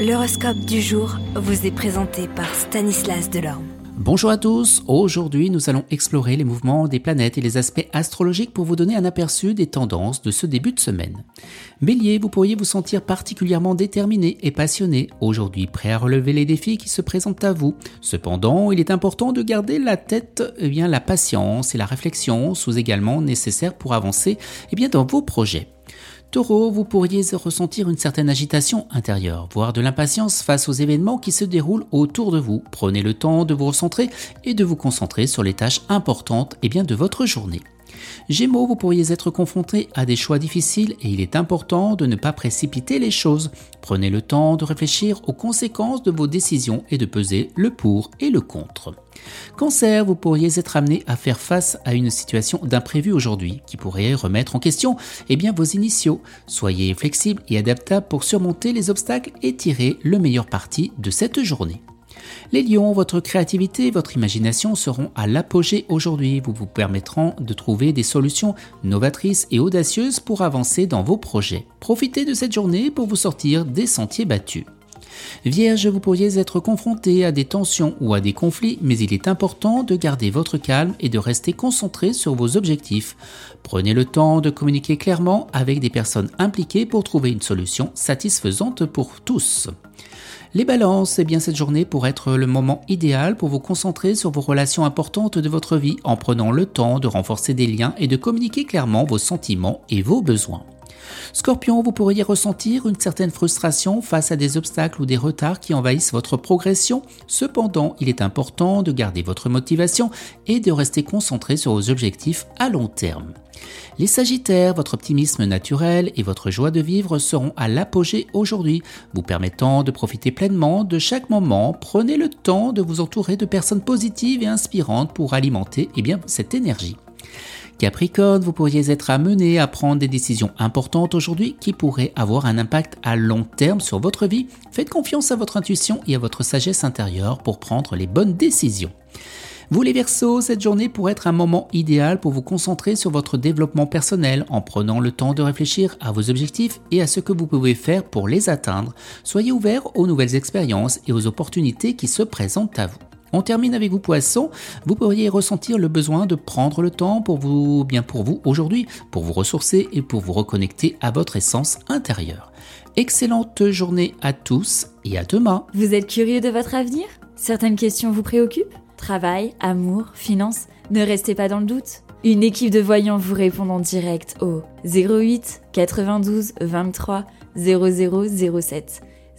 L'horoscope du jour vous est présenté par Stanislas Delorme. Bonjour à tous, aujourd'hui nous allons explorer les mouvements des planètes et les aspects astrologiques pour vous donner un aperçu des tendances de ce début de semaine. Bélier, vous pourriez vous sentir particulièrement déterminé et passionné, aujourd'hui prêt à relever les défis qui se présentent à vous. Cependant, il est important de garder la tête, eh bien, la patience et la réflexion sont également nécessaires pour avancer eh bien, dans vos projets. Taureau, vous pourriez ressentir une certaine agitation intérieure, voire de l'impatience face aux événements qui se déroulent autour de vous. Prenez le temps de vous recentrer et de vous concentrer sur les tâches importantes et bien de votre journée. Gémeaux, vous pourriez être confronté à des choix difficiles et il est important de ne pas précipiter les choses. Prenez le temps de réfléchir aux conséquences de vos décisions et de peser le pour et le contre. Cancer, vous pourriez être amené à faire face à une situation d'imprévu aujourd'hui qui pourrait remettre en question eh bien, vos initiaux. Soyez flexible et adaptable pour surmonter les obstacles et tirer le meilleur parti de cette journée. Les lions, votre créativité votre imagination seront à l'apogée aujourd'hui. Vous vous permettront de trouver des solutions novatrices et audacieuses pour avancer dans vos projets. Profitez de cette journée pour vous sortir des sentiers battus. Vierge, vous pourriez être confronté à des tensions ou à des conflits, mais il est important de garder votre calme et de rester concentré sur vos objectifs. Prenez le temps de communiquer clairement avec des personnes impliquées pour trouver une solution satisfaisante pour tous. Les balances, eh bien cette journée pourrait être le moment idéal pour vous concentrer sur vos relations importantes de votre vie en prenant le temps de renforcer des liens et de communiquer clairement vos sentiments et vos besoins. Scorpion, vous pourriez ressentir une certaine frustration face à des obstacles ou des retards qui envahissent votre progression. Cependant, il est important de garder votre motivation et de rester concentré sur vos objectifs à long terme. Les Sagittaires, votre optimisme naturel et votre joie de vivre seront à l'apogée aujourd'hui, vous permettant de profiter pleinement de chaque moment. Prenez le temps de vous entourer de personnes positives et inspirantes pour alimenter eh cette énergie. Capricorne, vous pourriez être amené à prendre des décisions importantes aujourd'hui qui pourraient avoir un impact à long terme sur votre vie. Faites confiance à votre intuition et à votre sagesse intérieure pour prendre les bonnes décisions. Vous les Verseaux, cette journée pourrait être un moment idéal pour vous concentrer sur votre développement personnel en prenant le temps de réfléchir à vos objectifs et à ce que vous pouvez faire pour les atteindre. Soyez ouvert aux nouvelles expériences et aux opportunités qui se présentent à vous. On termine avec vous poisson, vous pourriez ressentir le besoin de prendre le temps pour vous, bien pour vous aujourd'hui, pour vous ressourcer et pour vous reconnecter à votre essence intérieure. Excellente journée à tous et à demain. Vous êtes curieux de votre avenir? Certaines questions vous préoccupent? Travail, amour, finances Ne restez pas dans le doute. Une équipe de voyants vous répond en direct au 08 92 23 0007.